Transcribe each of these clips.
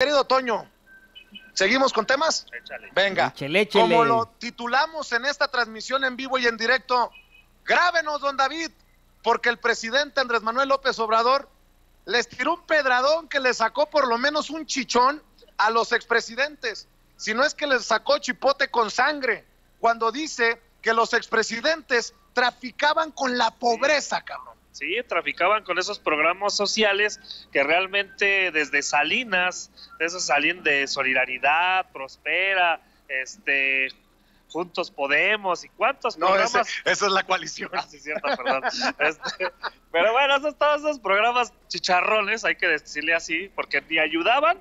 querido Toño, ¿seguimos con temas? Échale. Venga. Como lo titulamos en esta transmisión en vivo y en directo, grábenos, don David, porque el presidente Andrés Manuel López Obrador les tiró un pedradón que le sacó por lo menos un chichón a los expresidentes. Si no es que les sacó chipote con sangre, cuando dice que los expresidentes traficaban con la pobreza, cabrón. Sí, traficaban con esos programas sociales que realmente desde Salinas, de esos salían de Solidaridad, Prospera, este, Juntos Podemos y cuántos No, programas. ese- esa es la coalición. Ah, sí, cierto, perdón. Este, pero bueno, esos, todos esos programas chicharrones, hay que decirle así, porque ni ayudaban,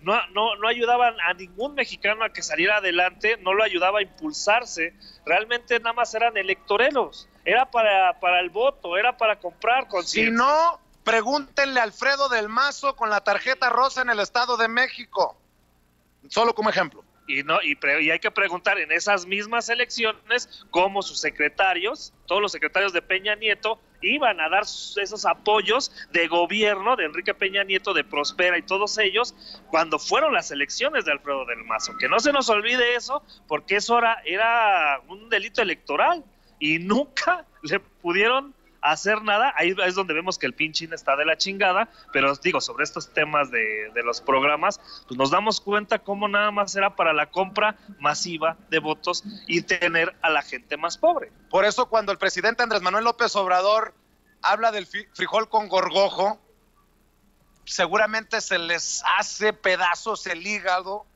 no, no, no ayudaban a ningún mexicano a que saliera adelante, no lo ayudaba a impulsarse, realmente nada más eran electoreros, era para, para el voto, era para comprar Si conciencia. no, pregúntenle a Alfredo del Mazo con la tarjeta rosa en el Estado de México. Solo como ejemplo. Y, no, y, pre- y hay que preguntar en esas mismas elecciones cómo sus secretarios, todos los secretarios de Peña Nieto, iban a dar sus- esos apoyos de gobierno de Enrique Peña Nieto, de Prospera y todos ellos, cuando fueron las elecciones de Alfredo del Mazo. Que no se nos olvide eso, porque eso era, era un delito electoral y nunca le pudieron hacer nada. Ahí es donde vemos que el pinchín está de la chingada, pero os digo, sobre estos temas de, de los programas, pues nos damos cuenta cómo nada más era para la compra masiva de votos y tener a la gente más pobre. Por eso cuando el presidente Andrés Manuel López Obrador habla del frijol con gorgojo, seguramente se les hace pedazos el hígado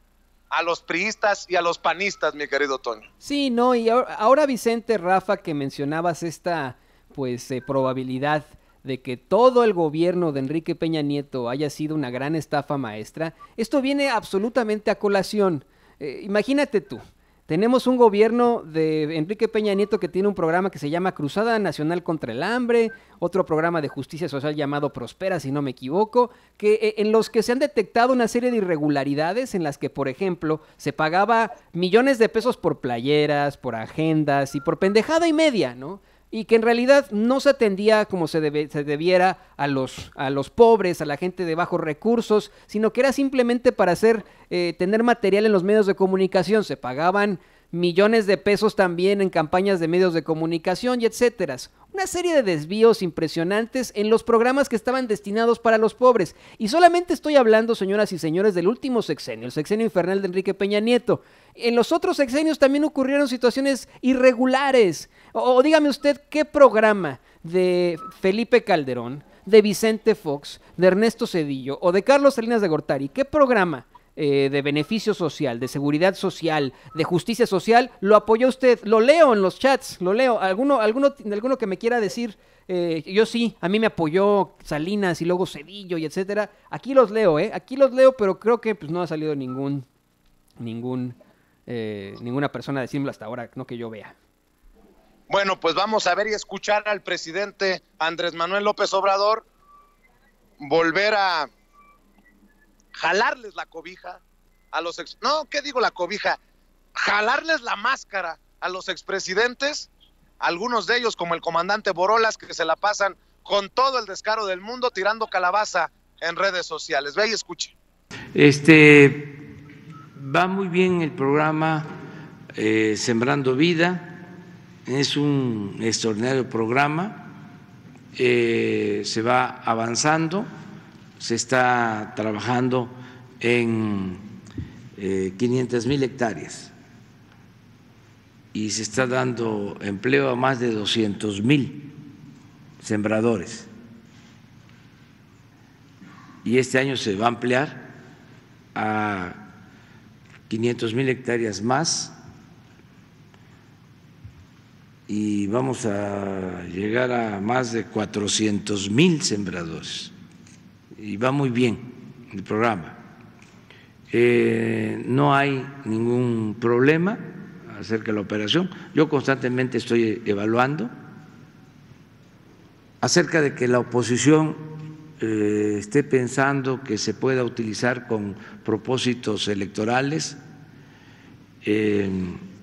a los priistas y a los panistas, mi querido Toño. Sí, no, y ahora, Vicente, Rafa, que mencionabas esta pues eh, probabilidad de que todo el gobierno de Enrique Peña Nieto haya sido una gran estafa maestra, esto viene absolutamente a colación. Eh, imagínate tú, tenemos un gobierno de Enrique Peña Nieto que tiene un programa que se llama Cruzada Nacional contra el Hambre, otro programa de justicia social llamado Prospera, si no me equivoco, que eh, en los que se han detectado una serie de irregularidades en las que, por ejemplo, se pagaba millones de pesos por playeras, por agendas y por pendejada y media, ¿no? Y que en realidad no se atendía como se, debe- se debiera a los, a los pobres, a la gente de bajos recursos, sino que era simplemente para hacer, eh, tener material en los medios de comunicación. Se pagaban millones de pesos también en campañas de medios de comunicación y etcétera. Una serie de desvíos impresionantes en los programas que estaban destinados para los pobres. Y solamente estoy hablando, señoras y señores, del último sexenio, el sexenio infernal de Enrique Peña Nieto. En los otros sexenios también ocurrieron situaciones irregulares. O, o dígame usted qué programa de Felipe Calderón, de Vicente Fox, de Ernesto Cedillo o de Carlos Salinas de Gortari, qué programa eh, de beneficio social, de seguridad social, de justicia social, lo apoyó usted. Lo leo en los chats, lo leo. Alguno, alguno, alguno que me quiera decir, eh, yo sí, a mí me apoyó Salinas y luego Cedillo y etcétera. Aquí los leo, ¿eh? Aquí los leo, pero creo que pues, no ha salido ningún, ningún, eh, ninguna persona decirlo hasta ahora, no que yo vea. Bueno, pues vamos a ver y escuchar al presidente Andrés Manuel López Obrador volver a jalarles la cobija a los ex... No, ¿qué digo la cobija? Jalarles la máscara a los expresidentes, algunos de ellos como el comandante Borolas que se la pasan con todo el descaro del mundo tirando calabaza en redes sociales. Ve y escuche. Este va muy bien el programa eh, Sembrando Vida, es un extraordinario programa, eh, se va avanzando, se está trabajando en eh, 500 mil hectáreas y se está dando empleo a más de 200 mil sembradores. Y este año se va a ampliar a 500 mil hectáreas más y vamos a llegar a más de 400 mil sembradores. Y va muy bien el programa. Eh, no hay ningún problema acerca de la operación. Yo constantemente estoy evaluando acerca de que la oposición eh, esté pensando que se pueda utilizar con propósitos electorales. Eh,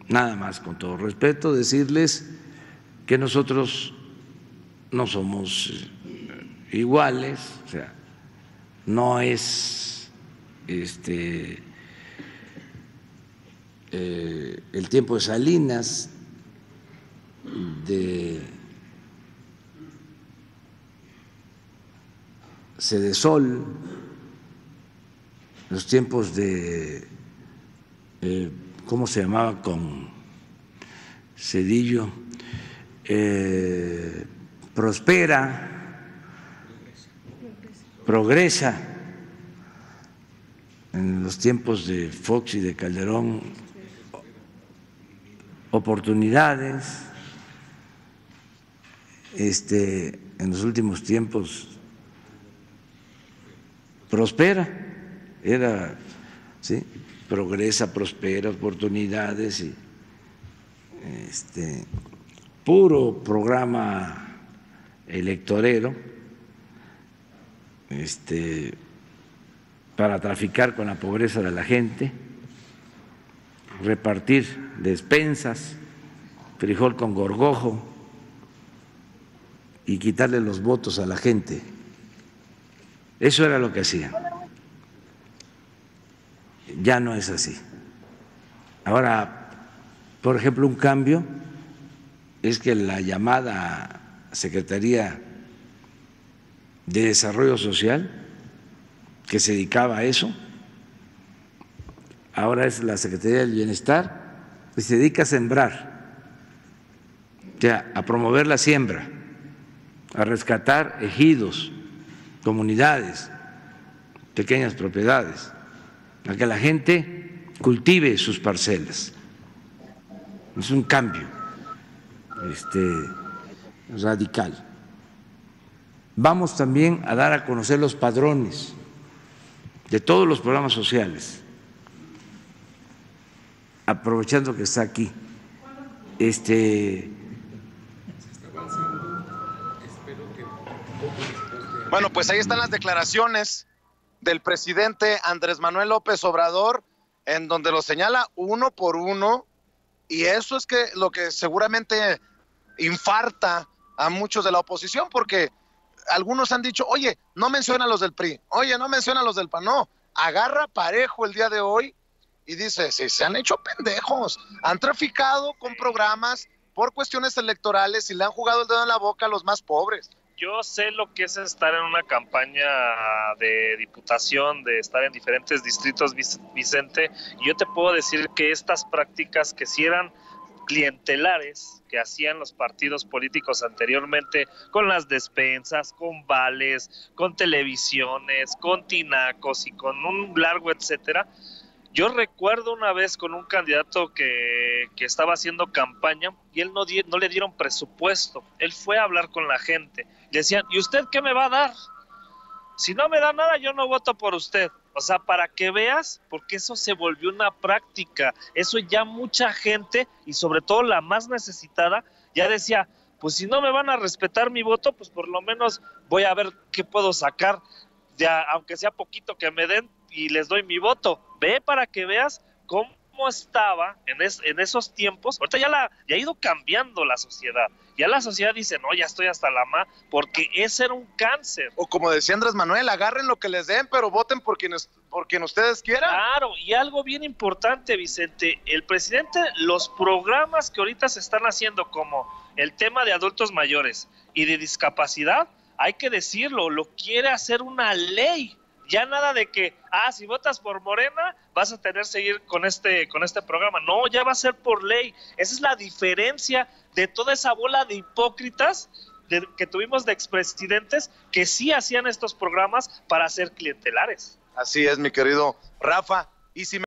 nada más, con todo respeto, decirles que nosotros no somos iguales, o sea, no es este, eh, el tiempo de Salinas, de Cedesol, los tiempos de, eh, ¿cómo se llamaba con Cedillo? Eh, prospera, progresa en los tiempos de Fox y de Calderón, oportunidades, este, en los últimos tiempos prospera, era, ¿sí? progresa, prospera, oportunidades y este, puro programa electorero este, para traficar con la pobreza de la gente, repartir despensas, frijol con gorgojo y quitarle los votos a la gente. Eso era lo que hacían. Ya no es así. Ahora, por ejemplo, un cambio es que la llamada Secretaría de Desarrollo Social, que se dedicaba a eso, ahora es la Secretaría del Bienestar, y se dedica a sembrar, o sea, a promover la siembra, a rescatar ejidos, comunidades, pequeñas propiedades, a que la gente cultive sus parcelas. Es un cambio este, radical. Vamos también a dar a conocer los padrones de todos los programas sociales, aprovechando que está aquí. Este, Bueno, pues ahí están las declaraciones del presidente Andrés Manuel López Obrador, en donde lo señala uno por uno, y eso es que lo que seguramente infarta a muchos de la oposición, porque algunos han dicho, oye, no menciona a los del PRI, oye, no menciona a los del PAN, no, agarra parejo el día de hoy y dice, sí, se han hecho pendejos, han traficado con programas por cuestiones electorales y le han jugado el dedo en la boca a los más pobres yo sé lo que es estar en una campaña de diputación, de estar en diferentes distritos, Vicente, y yo te puedo decir que estas prácticas que si eran clientelares que hacían los partidos políticos anteriormente con las despensas, con vales, con televisiones, con tinacos y con un largo etcétera, yo recuerdo una vez con un candidato que, estaba haciendo campaña y él no, no le dieron presupuesto. Él fue a hablar con la gente. Le decían, ¿y usted qué me va a dar? Si no me da nada, yo no voto por usted. O sea, para que veas, porque eso se volvió una práctica. Eso ya mucha gente, y sobre todo la más necesitada, ya decía, pues si no me van a respetar mi voto, pues por lo menos voy a ver qué puedo sacar, ya, aunque sea poquito que me den, y les doy mi voto. Ve para que veas cómo estaba en, en esos tiempos. Ahorita ya, la, ya ha ido cambiando la sociedad. Ya la sociedad dice, no, ya estoy hasta la ma, porque ese era un cáncer. O como decía Andrés Manuel, agarren lo que les den, pero voten por quienes, por quien ustedes quieran. Claro, y algo bien importante, Vicente, el presidente, los programas que ahorita se están haciendo, como el tema de adultos mayores y de discapacidad, hay que decirlo, lo quiere hacer una ley ya nada de que, ah, si votas por Morena, vas a tener que seguir con este, con este programa. No, ya va a ser por ley. Esa es la diferencia de toda esa bola de hipócritas que tuvimos de expresidentes que sí hacían estos programas para ser clientelares. Así es, mi querido Rafa. Y si